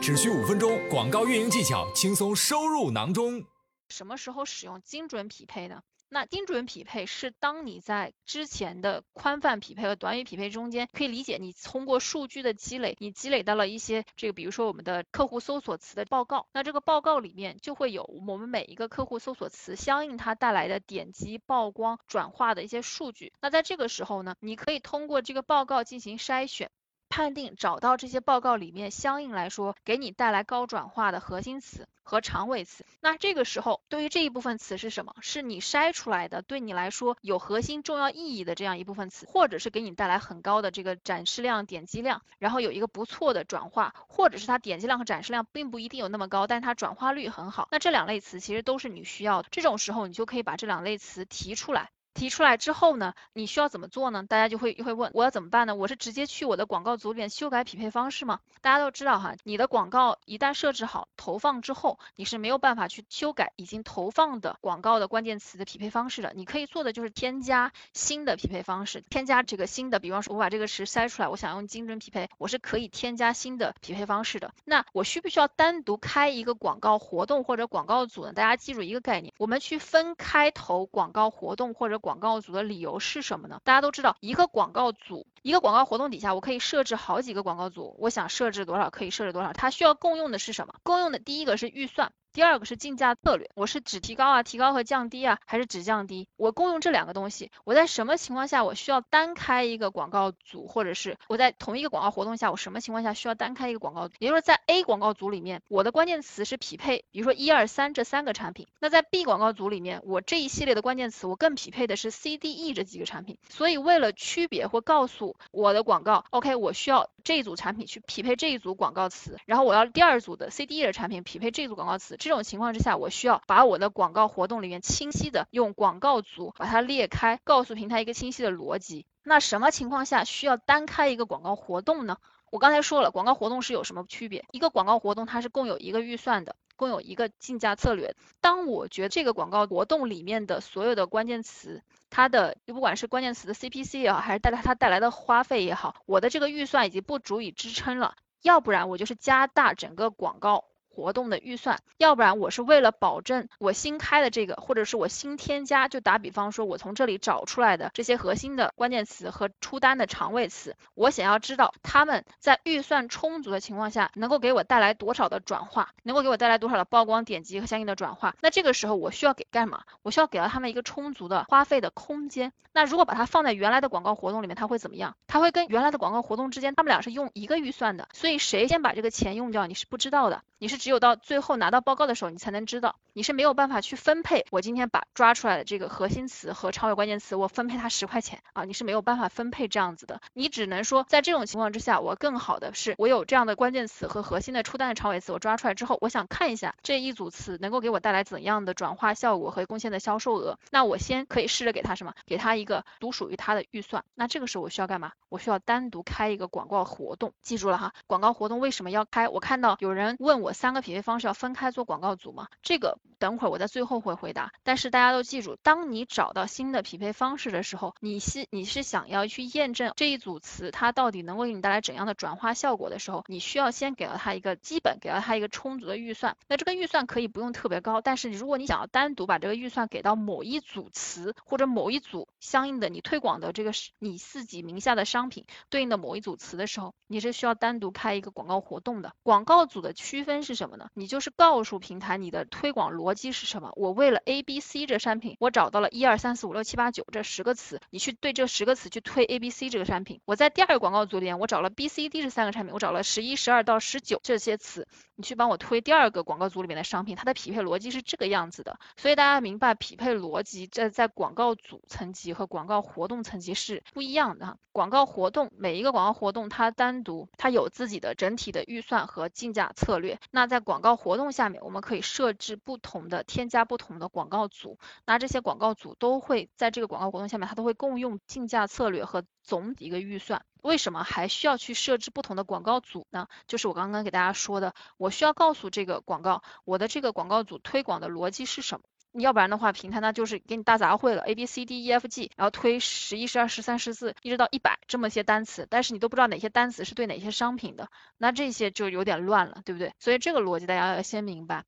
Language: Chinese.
只需五分钟，广告运营技巧轻松收入囊中。什么时候使用精准匹配呢？那精准匹配是当你在之前的宽泛匹配和短语匹配中间，可以理解你通过数据的积累，你积累到了一些这个，比如说我们的客户搜索词的报告，那这个报告里面就会有我们每一个客户搜索词相应它带来的点击、曝光、转化的一些数据。那在这个时候呢，你可以通过这个报告进行筛选。判定找到这些报告里面相应来说给你带来高转化的核心词和长尾词，那这个时候对于这一部分词是什么？是你筛出来的，对你来说有核心重要意义的这样一部分词，或者是给你带来很高的这个展示量、点击量，然后有一个不错的转化，或者是它点击量和展示量并不一定有那么高，但它转化率很好。那这两类词其实都是你需要的，这种时候你就可以把这两类词提出来。提出来之后呢，你需要怎么做呢？大家就会会问我要怎么办呢？我是直接去我的广告组里面修改匹配方式吗？大家都知道哈，你的广告一旦设置好投放之后，你是没有办法去修改已经投放的广告的关键词的匹配方式的。你可以做的就是添加新的匹配方式，添加这个新的，比方说我把这个词筛出来，我想用精准匹配，我是可以添加新的匹配方式的。那我需不需要单独开一个广告活动或者广告组呢？大家记住一个概念，我们去分开投广告活动或者。广告组的理由是什么呢？大家都知道，一个广告组，一个广告活动底下，我可以设置好几个广告组，我想设置多少可以设置多少。它需要共用的是什么？共用的第一个是预算。第二个是竞价策略，我是只提高啊，提高和降低啊，还是只降低？我共用这两个东西，我在什么情况下我需要单开一个广告组，或者是我在同一个广告活动下，我什么情况下需要单开一个广告组？也就是在 A 广告组里面，我的关键词是匹配，比如说一二三这三个产品。那在 B 广告组里面，我这一系列的关键词，我更匹配的是 C、D、E 这几个产品。所以为了区别或告诉我的广告，OK，我需要这一组产品去匹配这一组广告词，然后我要第二组的 C、D、E 的产品匹配这组广告词。这种情况之下，我需要把我的广告活动里面清晰的用广告组把它列开，告诉平台一个清晰的逻辑。那什么情况下需要单开一个广告活动呢？我刚才说了，广告活动是有什么区别？一个广告活动它是共有一个预算的，共有一个竞价策略。当我觉得这个广告活动里面的所有的关键词，它的不管是关键词的 CPC 也好，还是带来它带来的花费也好，我的这个预算已经不足以支撑了，要不然我就是加大整个广告。活动的预算，要不然我是为了保证我新开的这个，或者是我新添加，就打比方说，我从这里找出来的这些核心的关键词和出单的长尾词，我想要知道他们在预算充足的情况下，能够给我带来多少的转化，能够给我带来多少的曝光、点击和相应的转化。那这个时候我需要给干嘛？我需要给到他们一个充足的花费的空间。那如果把它放在原来的广告活动里面，它会怎么样？它会跟原来的广告活动之间，他们俩是用一个预算的，所以谁先把这个钱用掉，你是不知道的。你是只有到最后拿到报告的时候，你才能知道，你是没有办法去分配。我今天把抓出来的这个核心词和长尾关键词，我分配它十块钱啊，你是没有办法分配这样子的。你只能说，在这种情况之下，我更好的是，我有这样的关键词和核心的出单的长尾词，我抓出来之后，我想看一下这一组词能够给我带来怎样的转化效果和贡献的销售额。那我先可以试着给他什么？给他一个独属于他的预算。那这个时候我需要干嘛？我需要单独开一个广告活动。记住了哈，广告活动为什么要开？我看到有人问我。我三那匹配方式要分开做广告组吗？这个等会儿我在最后会回答。但是大家都记住，当你找到新的匹配方式的时候，你是你是想要去验证这一组词它到底能够给你带来怎样的转化效果的时候，你需要先给到它一个基本，给到它一个充足的预算。那这个预算可以不用特别高，但是如果你想要单独把这个预算给到某一组词或者某一组相应的你推广的这个你自己名下的商品对应的某一组词的时候，你是需要单独开一个广告活动的。广告组的区分。是什么呢？你就是告诉平台你的推广逻逻辑是什么。我为了 A、B、C 这商品，我找到了一二三四五六七八九这十个词，你去对这十个词去推 A、B、C 这个商品。我在第二个广告组里面，我找了 B、C、D 这三个产品，我找了十一、十二到十九这些词，你去帮我推第二个广告组里面的商品，它的匹配逻辑是这个样子的。所以大家明白匹配逻辑在在广告组层级和广告活动层级是不一样的。广告活动每一个广告活动它单独它有自己的整体的预算和竞价策略。那在广告活动下面，我们可以设置不同的、添加不同的广告组。那这些广告组都会在这个广告活动下面，它都会共用竞价策略和总一个预算。为什么还需要去设置不同的广告组呢？就是我刚刚给大家说的，我需要告诉这个广告，我的这个广告组推广的逻辑是什么。要不然的话，平台呢就是给你大杂烩了，A B C D E F G，然后推十一、十二、十三、十四，一直到一百这么些单词，但是你都不知道哪些单词是对哪些商品的，那这些就有点乱了，对不对？所以这个逻辑大家要先明白。